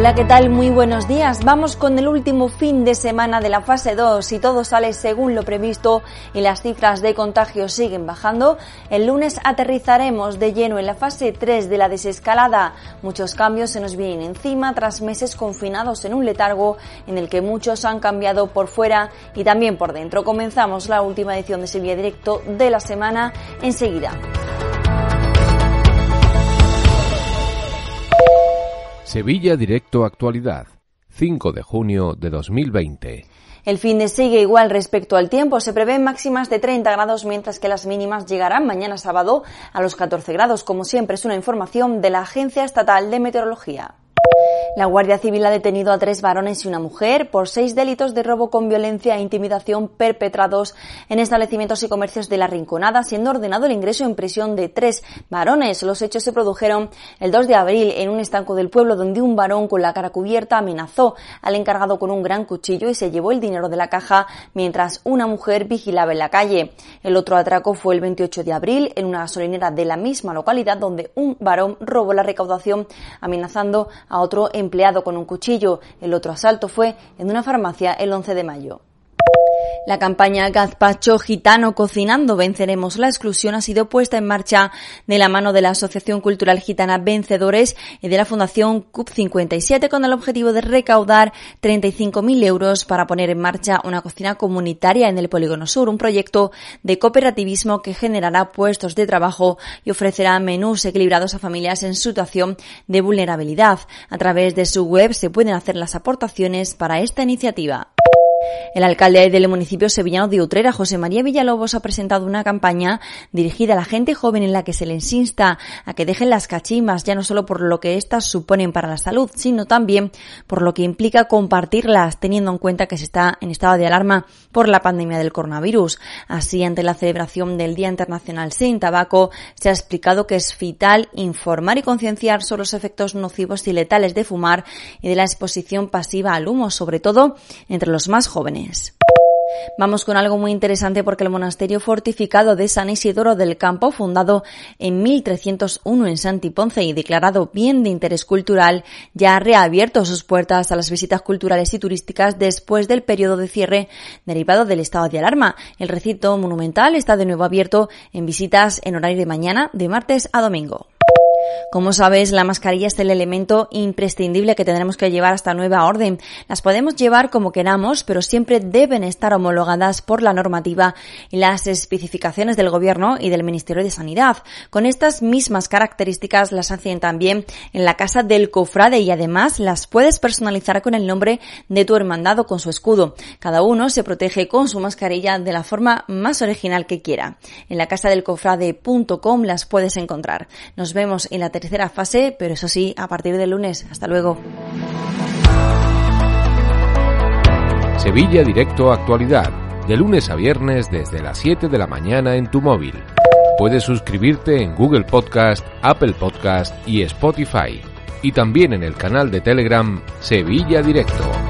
Hola, ¿qué tal? Muy buenos días. Vamos con el último fin de semana de la fase 2. Si todo sale según lo previsto y las cifras de contagio siguen bajando, el lunes aterrizaremos de lleno en la fase 3 de la desescalada. Muchos cambios se nos vienen encima tras meses confinados en un letargo en el que muchos han cambiado por fuera y también por dentro. Comenzamos la última edición de Sevilla Directo de la semana enseguida. Sevilla Directo Actualidad, 5 de junio de 2020. El fin de sigue igual respecto al tiempo. Se prevén máximas de 30 grados, mientras que las mínimas llegarán mañana sábado a los 14 grados. Como siempre, es una información de la Agencia Estatal de Meteorología. La Guardia Civil ha detenido a tres varones y una mujer por seis delitos de robo con violencia e intimidación perpetrados en establecimientos y comercios de la Rinconada, siendo ordenado el ingreso en prisión de tres varones. Los hechos se produjeron el 2 de abril en un estanco del pueblo donde un varón con la cara cubierta amenazó al encargado con un gran cuchillo y se llevó el dinero de la caja mientras una mujer vigilaba en la calle. El otro atraco fue el 28 de abril en una gasolinera de la misma localidad donde un varón robó la recaudación amenazando a otro empleado con un cuchillo. El otro asalto fue en una farmacia el 11 de mayo. La campaña Gazpacho Gitano Cocinando Venceremos la Exclusión ha sido puesta en marcha de la mano de la Asociación Cultural Gitana Vencedores y de la Fundación CUP57 con el objetivo de recaudar 35.000 euros para poner en marcha una cocina comunitaria en el Polígono Sur, un proyecto de cooperativismo que generará puestos de trabajo y ofrecerá menús equilibrados a familias en situación de vulnerabilidad. A través de su web se pueden hacer las aportaciones para esta iniciativa. El alcalde del municipio sevillano de Utrera, José María Villalobos, ha presentado una campaña dirigida a la gente joven en la que se les insta a que dejen las cachimas, ya no solo por lo que éstas suponen para la salud, sino también por lo que implica compartirlas, teniendo en cuenta que se está en estado de alarma por la pandemia del coronavirus. Así, ante la celebración del Día Internacional sin Tabaco, se ha explicado que es vital informar y concienciar sobre los efectos nocivos y letales de fumar y de la exposición pasiva al humo, sobre todo entre los más jóvenes. Vamos con algo muy interesante porque el monasterio fortificado de San Isidoro del Campo, fundado en 1301 en Santiponce y declarado bien de interés cultural, ya ha reabierto sus puertas a las visitas culturales y turísticas después del periodo de cierre derivado del estado de alarma. El recinto monumental está de nuevo abierto en visitas en horario de mañana de martes a domingo. Como sabes, la mascarilla es el elemento imprescindible que tendremos que llevar hasta nueva orden. Las podemos llevar como queramos, pero siempre deben estar homologadas por la normativa y las especificaciones del Gobierno y del Ministerio de Sanidad. Con estas mismas características las hacen también en la casa del cofrade y además las puedes personalizar con el nombre de tu hermandad o con su escudo. Cada uno se protege con su mascarilla de la forma más original que quiera. En la casa del cofrade.com las puedes encontrar. Nos vemos en la tercera fase, pero eso sí, a partir del lunes. Hasta luego. Sevilla Directo Actualidad, de lunes a viernes desde las 7 de la mañana en tu móvil. Puedes suscribirte en Google Podcast, Apple Podcast y Spotify. Y también en el canal de Telegram Sevilla Directo.